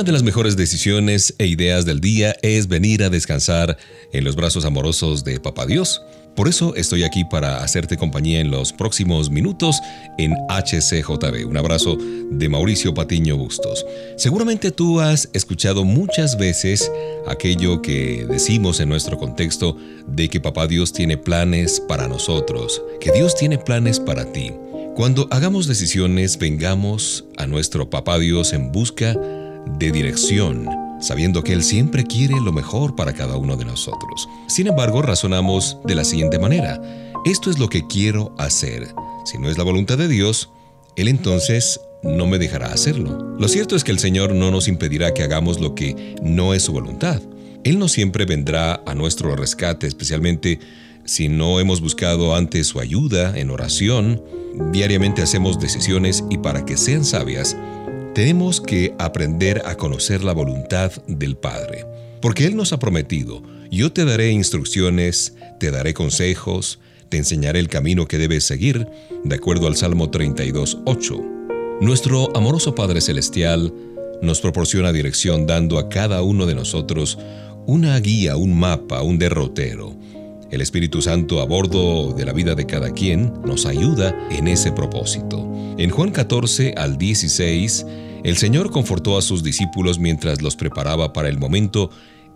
Una de las mejores decisiones e ideas del día es venir a descansar en los brazos amorosos de Papá Dios. Por eso estoy aquí para hacerte compañía en los próximos minutos en HCJB. Un abrazo de Mauricio Patiño Bustos. Seguramente tú has escuchado muchas veces aquello que decimos en nuestro contexto de que Papá Dios tiene planes para nosotros, que Dios tiene planes para ti. Cuando hagamos decisiones, vengamos a nuestro Papá Dios en busca de dirección, sabiendo que Él siempre quiere lo mejor para cada uno de nosotros. Sin embargo, razonamos de la siguiente manera, esto es lo que quiero hacer. Si no es la voluntad de Dios, Él entonces no me dejará hacerlo. Lo cierto es que el Señor no nos impedirá que hagamos lo que no es su voluntad. Él no siempre vendrá a nuestro rescate, especialmente si no hemos buscado antes su ayuda en oración. Diariamente hacemos decisiones y para que sean sabias, tenemos que aprender a conocer la voluntad del Padre, porque Él nos ha prometido, yo te daré instrucciones, te daré consejos, te enseñaré el camino que debes seguir, de acuerdo al Salmo 32.8. Nuestro amoroso Padre Celestial nos proporciona dirección dando a cada uno de nosotros una guía, un mapa, un derrotero. El Espíritu Santo a bordo de la vida de cada quien nos ayuda en ese propósito. En Juan 14 al 16, el Señor confortó a sus discípulos mientras los preparaba para el momento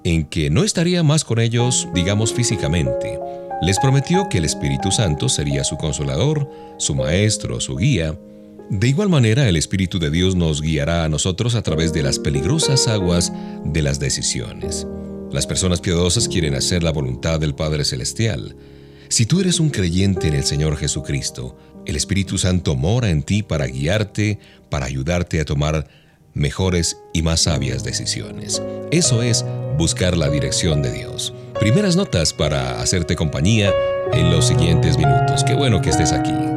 en que no estaría más con ellos, digamos físicamente. Les prometió que el Espíritu Santo sería su consolador, su maestro, su guía. De igual manera, el Espíritu de Dios nos guiará a nosotros a través de las peligrosas aguas de las decisiones. Las personas piadosas quieren hacer la voluntad del Padre Celestial. Si tú eres un creyente en el Señor Jesucristo, el Espíritu Santo mora en ti para guiarte, para ayudarte a tomar mejores y más sabias decisiones. Eso es buscar la dirección de Dios. Primeras notas para hacerte compañía en los siguientes minutos. Qué bueno que estés aquí.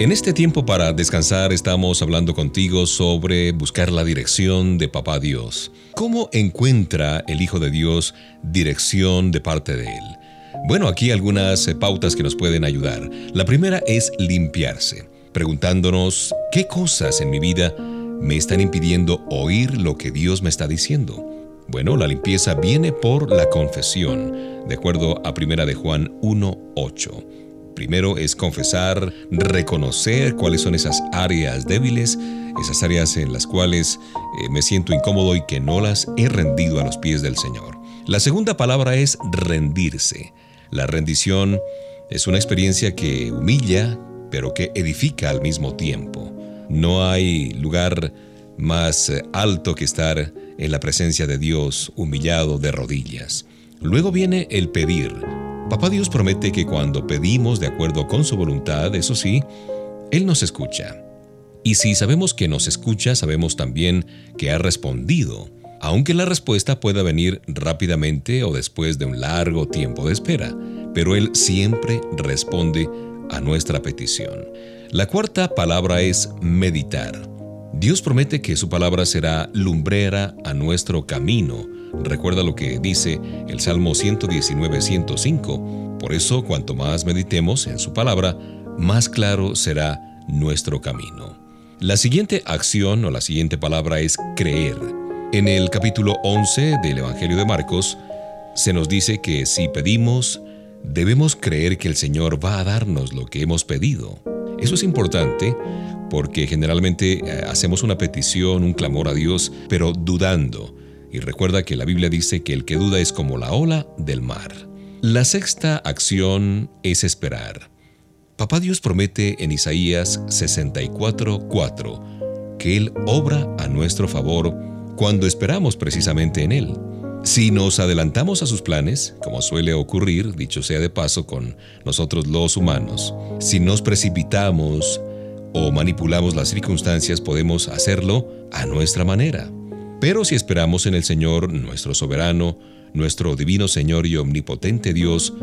En este tiempo para descansar estamos hablando contigo sobre buscar la dirección de Papá Dios. ¿Cómo encuentra el Hijo de Dios dirección de parte de Él? Bueno, aquí algunas eh, pautas que nos pueden ayudar. La primera es limpiarse, preguntándonos qué cosas en mi vida me están impidiendo oír lo que Dios me está diciendo. Bueno, la limpieza viene por la confesión, de acuerdo a 1 de Juan 1:8. Primero es confesar, reconocer cuáles son esas áreas débiles, esas áreas en las cuales eh, me siento incómodo y que no las he rendido a los pies del Señor. La segunda palabra es rendirse. La rendición es una experiencia que humilla, pero que edifica al mismo tiempo. No hay lugar más eh, alto que estar en la presencia de Dios humillado de rodillas. Luego viene el pedir, Papá Dios promete que cuando pedimos de acuerdo con su voluntad, eso sí, Él nos escucha. Y si sabemos que nos escucha, sabemos también que ha respondido, aunque la respuesta pueda venir rápidamente o después de un largo tiempo de espera, pero Él siempre responde a nuestra petición. La cuarta palabra es meditar. Dios promete que su palabra será lumbrera a nuestro camino, Recuerda lo que dice el Salmo 119-105. Por eso, cuanto más meditemos en su palabra, más claro será nuestro camino. La siguiente acción o la siguiente palabra es creer. En el capítulo 11 del Evangelio de Marcos, se nos dice que si pedimos, debemos creer que el Señor va a darnos lo que hemos pedido. Eso es importante porque generalmente eh, hacemos una petición, un clamor a Dios, pero dudando y recuerda que la Biblia dice que el que duda es como la ola del mar. La sexta acción es esperar. Papá Dios promete en Isaías 64:4 que Él obra a nuestro favor cuando esperamos precisamente en Él. Si nos adelantamos a sus planes, como suele ocurrir, dicho sea de paso, con nosotros los humanos, si nos precipitamos o manipulamos las circunstancias, podemos hacerlo a nuestra manera. Pero si esperamos en el Señor, nuestro soberano, nuestro divino Señor y omnipotente Dios,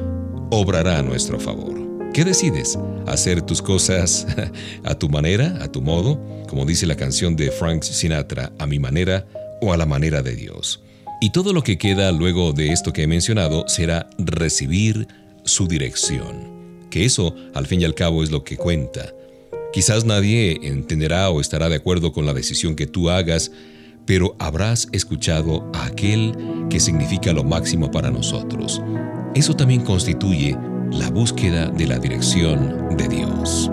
obrará a nuestro favor. ¿Qué decides? ¿Hacer tus cosas a tu manera, a tu modo? Como dice la canción de Frank Sinatra, a mi manera o a la manera de Dios. Y todo lo que queda luego de esto que he mencionado será recibir su dirección. Que eso, al fin y al cabo, es lo que cuenta. Quizás nadie entenderá o estará de acuerdo con la decisión que tú hagas, pero habrás escuchado a aquel que significa lo máximo para nosotros. Eso también constituye la búsqueda de la dirección de Dios.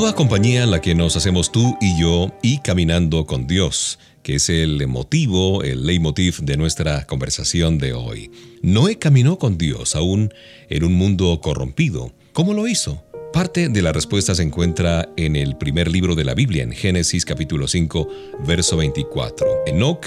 Mutua compañía la que nos hacemos tú y yo y caminando con Dios, que es el motivo, el leitmotiv de nuestra conversación de hoy. Noé caminó con Dios aún en un mundo corrompido. ¿Cómo lo hizo? Parte de la respuesta se encuentra en el primer libro de la Biblia, en Génesis capítulo 5, verso 24. Enoch,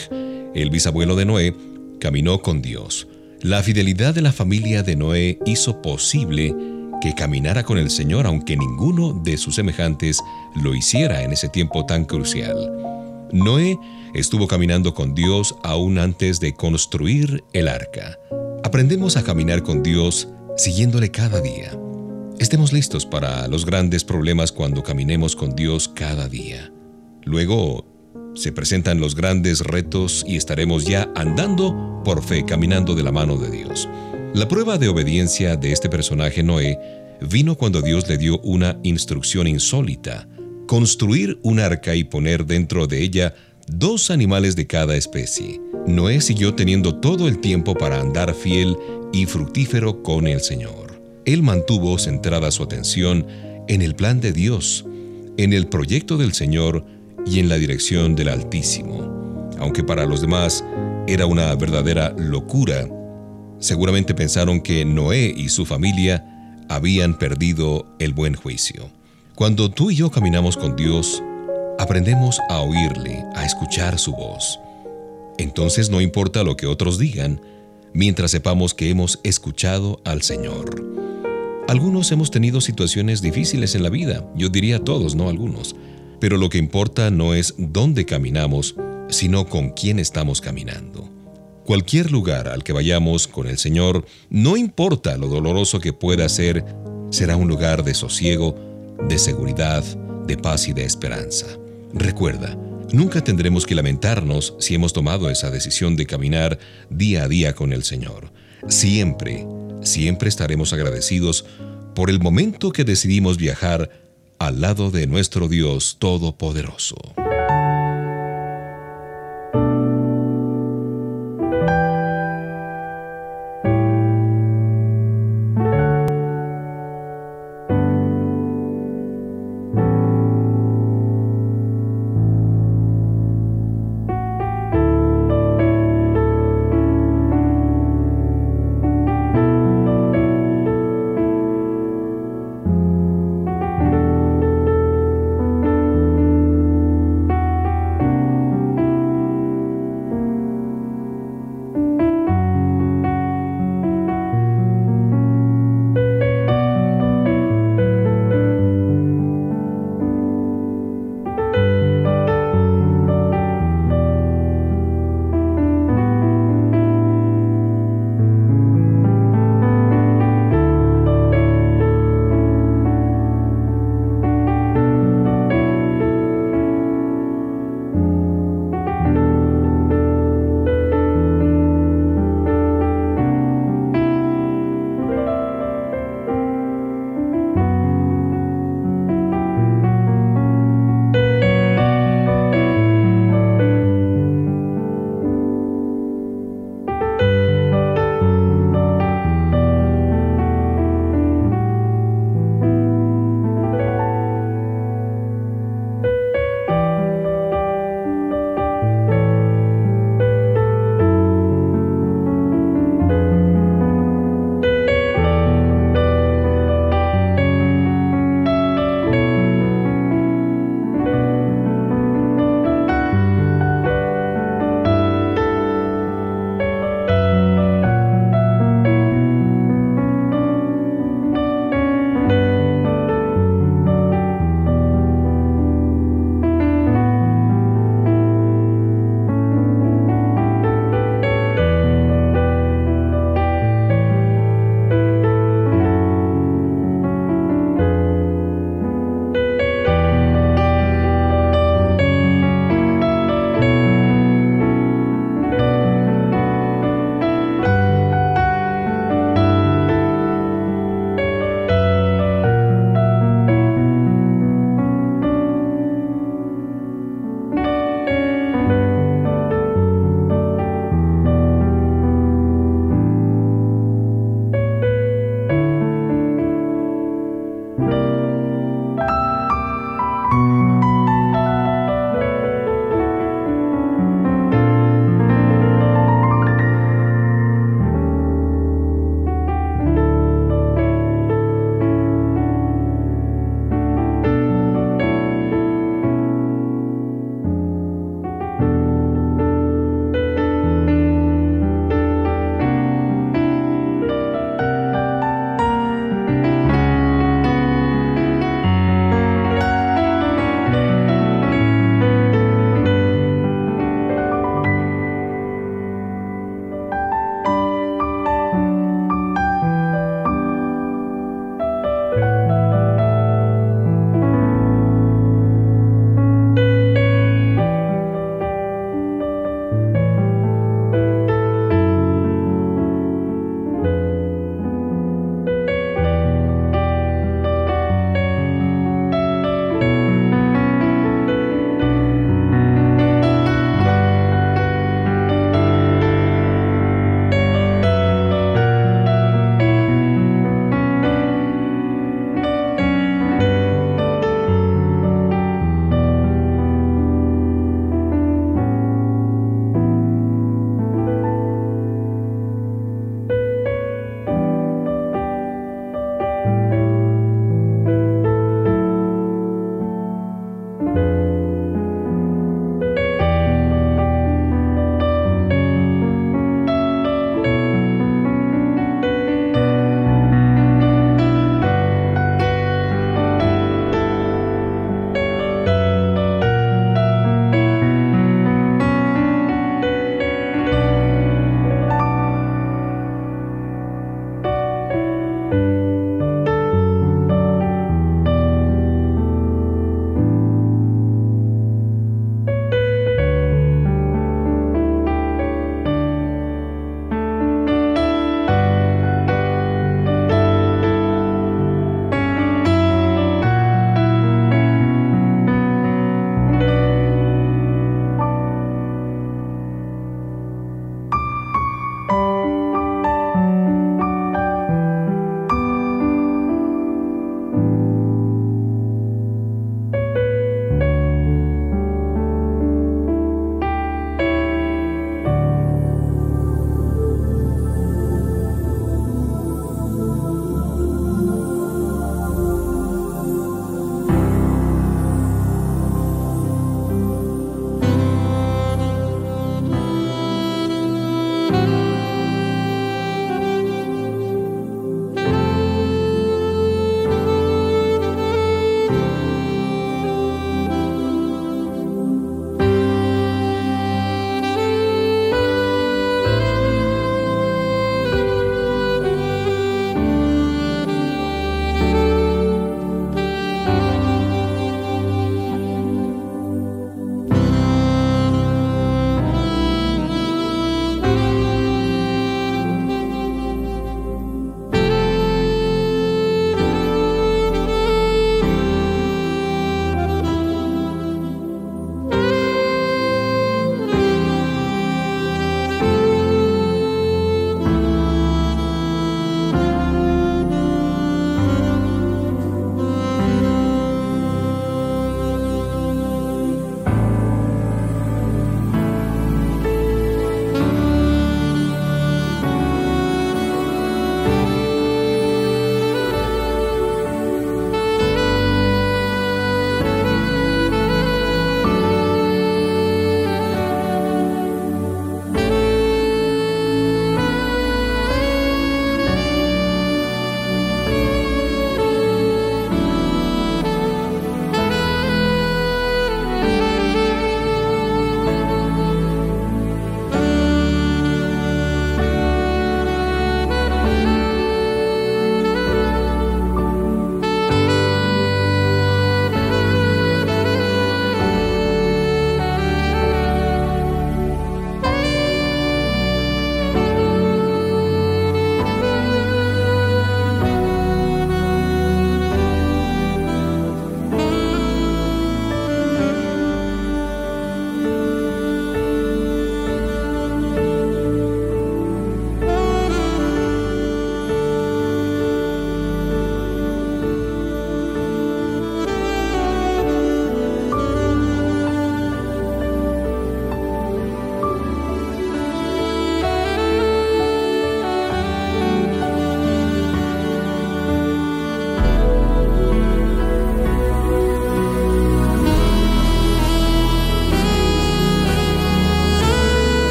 el bisabuelo de Noé, caminó con Dios. La fidelidad de la familia de Noé hizo posible que caminara con el Señor aunque ninguno de sus semejantes lo hiciera en ese tiempo tan crucial. Noé estuvo caminando con Dios aún antes de construir el arca. Aprendemos a caminar con Dios siguiéndole cada día. Estemos listos para los grandes problemas cuando caminemos con Dios cada día. Luego se presentan los grandes retos y estaremos ya andando por fe, caminando de la mano de Dios. La prueba de obediencia de este personaje Noé vino cuando Dios le dio una instrucción insólita, construir un arca y poner dentro de ella dos animales de cada especie. Noé siguió teniendo todo el tiempo para andar fiel y fructífero con el Señor. Él mantuvo centrada su atención en el plan de Dios, en el proyecto del Señor y en la dirección del Altísimo. Aunque para los demás era una verdadera locura, seguramente pensaron que Noé y su familia habían perdido el buen juicio. Cuando tú y yo caminamos con Dios, aprendemos a oírle, a escuchar su voz. Entonces no importa lo que otros digan, mientras sepamos que hemos escuchado al Señor. Algunos hemos tenido situaciones difíciles en la vida, yo diría todos, no algunos, pero lo que importa no es dónde caminamos, sino con quién estamos caminando. Cualquier lugar al que vayamos con el Señor, no importa lo doloroso que pueda ser, será un lugar de sosiego, de seguridad, de paz y de esperanza. Recuerda, nunca tendremos que lamentarnos si hemos tomado esa decisión de caminar día a día con el Señor. Siempre, siempre estaremos agradecidos por el momento que decidimos viajar al lado de nuestro Dios Todopoderoso.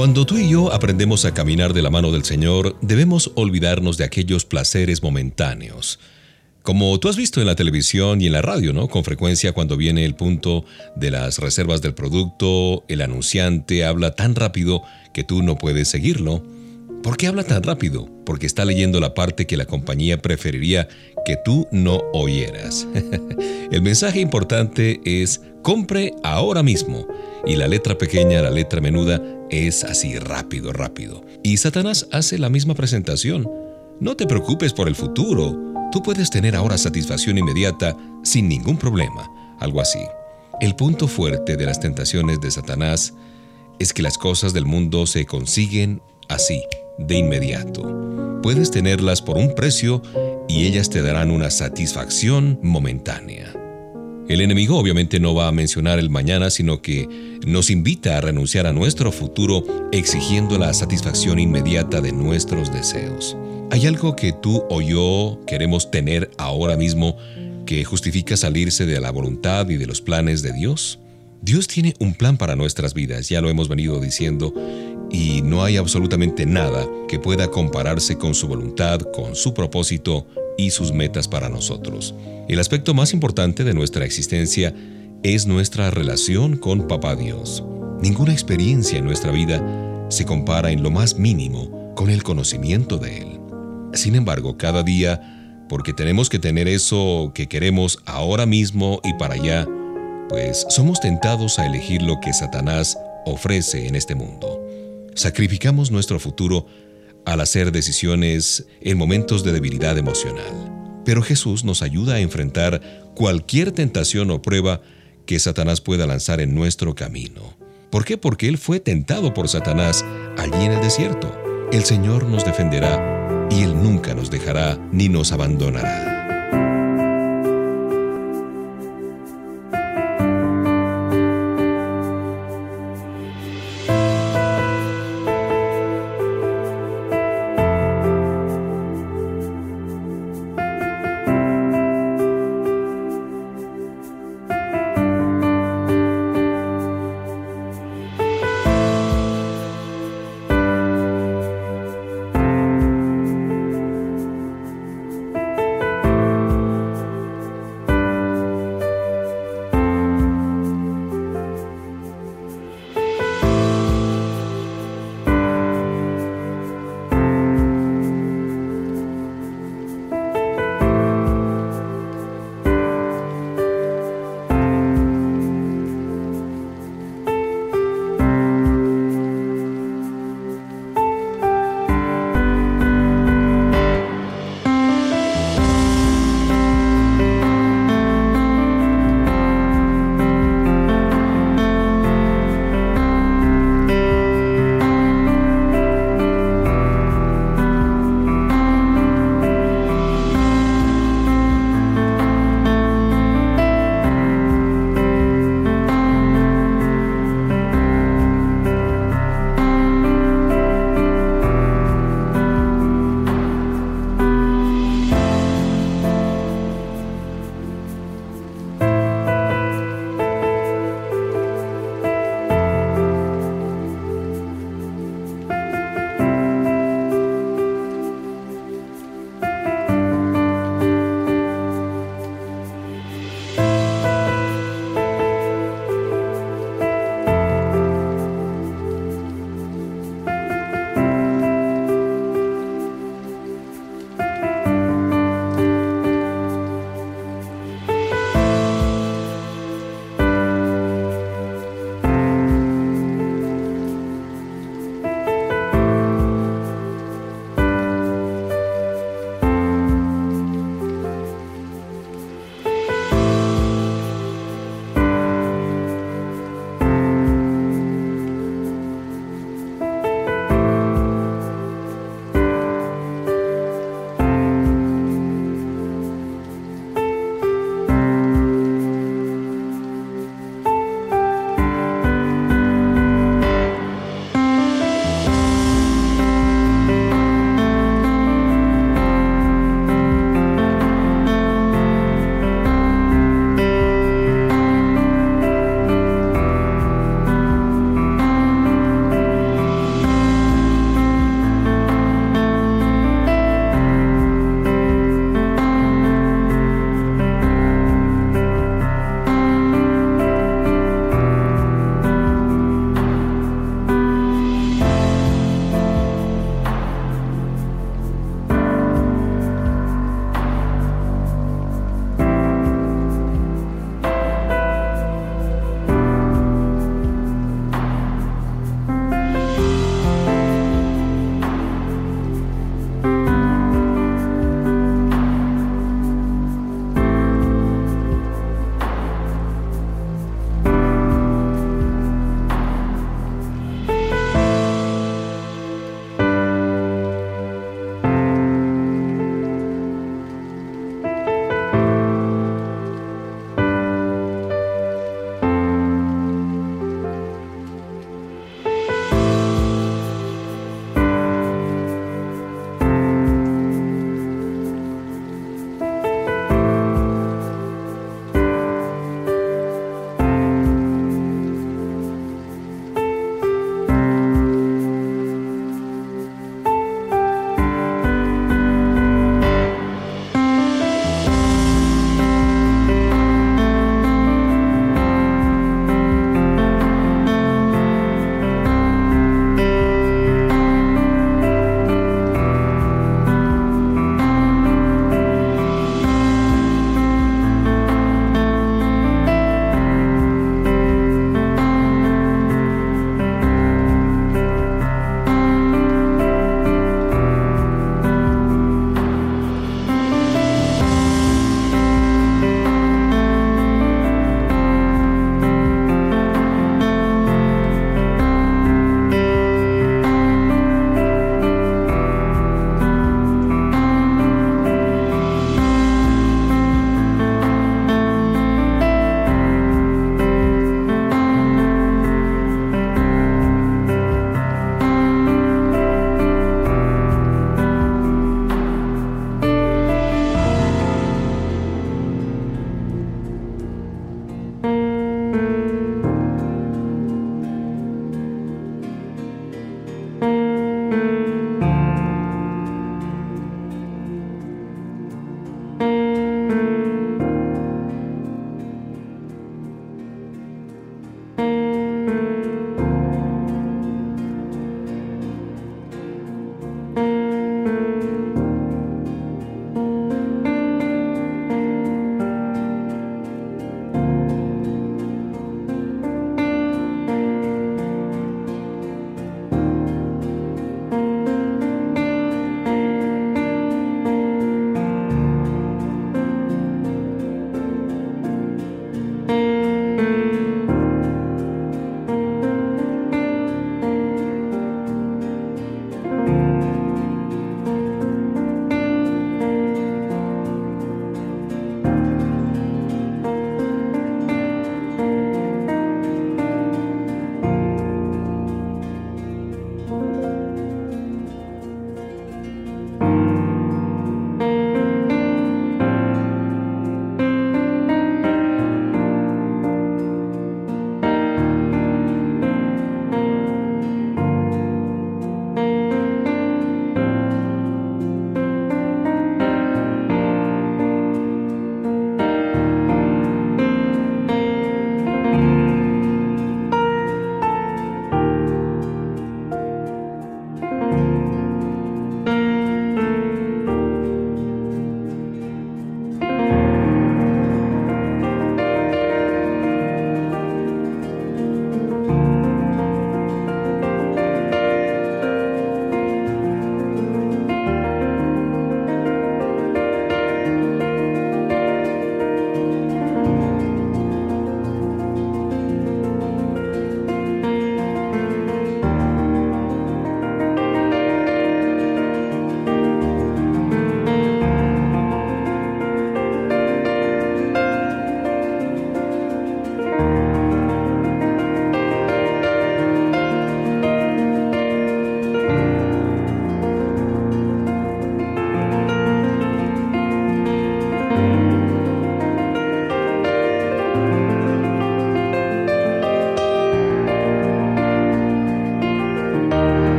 Cuando tú y yo aprendemos a caminar de la mano del Señor, debemos olvidarnos de aquellos placeres momentáneos. Como tú has visto en la televisión y en la radio, ¿no? Con frecuencia cuando viene el punto de las reservas del producto, el anunciante habla tan rápido que tú no puedes seguirlo. ¿Por qué habla tan rápido? Porque está leyendo la parte que la compañía preferiría que tú no oyeras. el mensaje importante es compre ahora mismo. Y la letra pequeña, la letra menuda, es así rápido, rápido. Y Satanás hace la misma presentación. No te preocupes por el futuro. Tú puedes tener ahora satisfacción inmediata sin ningún problema. Algo así. El punto fuerte de las tentaciones de Satanás es que las cosas del mundo se consiguen así, de inmediato. Puedes tenerlas por un precio y ellas te darán una satisfacción momentánea. El enemigo obviamente no va a mencionar el mañana, sino que nos invita a renunciar a nuestro futuro exigiendo la satisfacción inmediata de nuestros deseos. ¿Hay algo que tú o yo queremos tener ahora mismo que justifica salirse de la voluntad y de los planes de Dios? Dios tiene un plan para nuestras vidas, ya lo hemos venido diciendo, y no hay absolutamente nada que pueda compararse con su voluntad, con su propósito y sus metas para nosotros. El aspecto más importante de nuestra existencia es nuestra relación con Papá Dios. Ninguna experiencia en nuestra vida se compara en lo más mínimo con el conocimiento de Él. Sin embargo, cada día, porque tenemos que tener eso que queremos ahora mismo y para allá, pues somos tentados a elegir lo que Satanás ofrece en este mundo. Sacrificamos nuestro futuro al hacer decisiones en momentos de debilidad emocional. Pero Jesús nos ayuda a enfrentar cualquier tentación o prueba que Satanás pueda lanzar en nuestro camino. ¿Por qué? Porque Él fue tentado por Satanás allí en el desierto. El Señor nos defenderá y Él nunca nos dejará ni nos abandonará.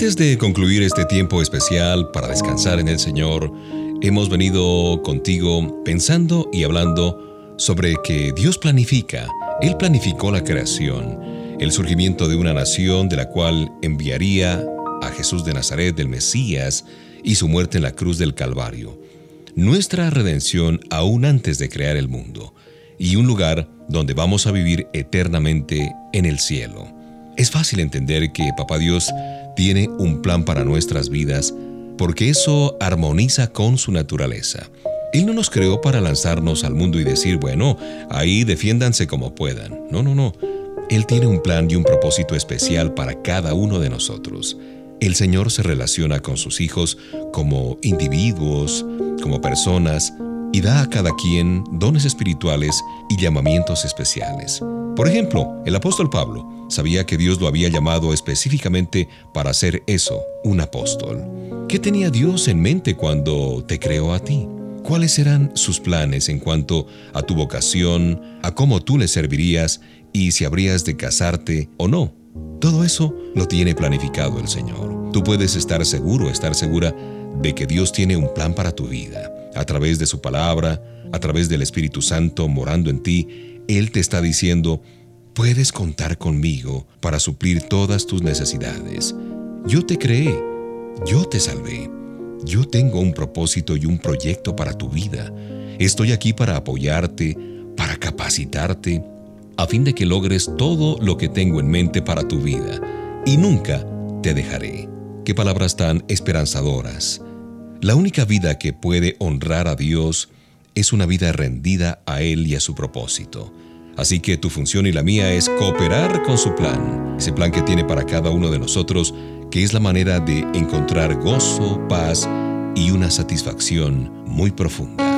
Antes de concluir este tiempo especial para descansar en el Señor, hemos venido contigo pensando y hablando sobre que Dios planifica. Él planificó la creación, el surgimiento de una nación de la cual enviaría a Jesús de Nazaret, del Mesías, y su muerte en la cruz del Calvario. Nuestra redención aún antes de crear el mundo, y un lugar donde vamos a vivir eternamente en el cielo. Es fácil entender que Papá Dios tiene un plan para nuestras vidas porque eso armoniza con su naturaleza. Él no nos creó para lanzarnos al mundo y decir, bueno, ahí defiéndanse como puedan. No, no, no. Él tiene un plan y un propósito especial para cada uno de nosotros. El Señor se relaciona con sus hijos como individuos, como personas, y da a cada quien dones espirituales y llamamientos especiales. Por ejemplo, el apóstol Pablo sabía que Dios lo había llamado específicamente para hacer eso, un apóstol. ¿Qué tenía Dios en mente cuando te creó a ti? ¿Cuáles eran sus planes en cuanto a tu vocación, a cómo tú le servirías y si habrías de casarte o no? Todo eso lo tiene planificado el Señor. Tú puedes estar seguro, estar segura de que Dios tiene un plan para tu vida a través de su palabra, a través del Espíritu Santo morando en ti, Él te está diciendo, puedes contar conmigo para suplir todas tus necesidades. Yo te creé, yo te salvé, yo tengo un propósito y un proyecto para tu vida. Estoy aquí para apoyarte, para capacitarte, a fin de que logres todo lo que tengo en mente para tu vida, y nunca te dejaré. Qué palabras tan esperanzadoras. La única vida que puede honrar a Dios es una vida rendida a Él y a su propósito. Así que tu función y la mía es cooperar con su plan, ese plan que tiene para cada uno de nosotros, que es la manera de encontrar gozo, paz y una satisfacción muy profunda.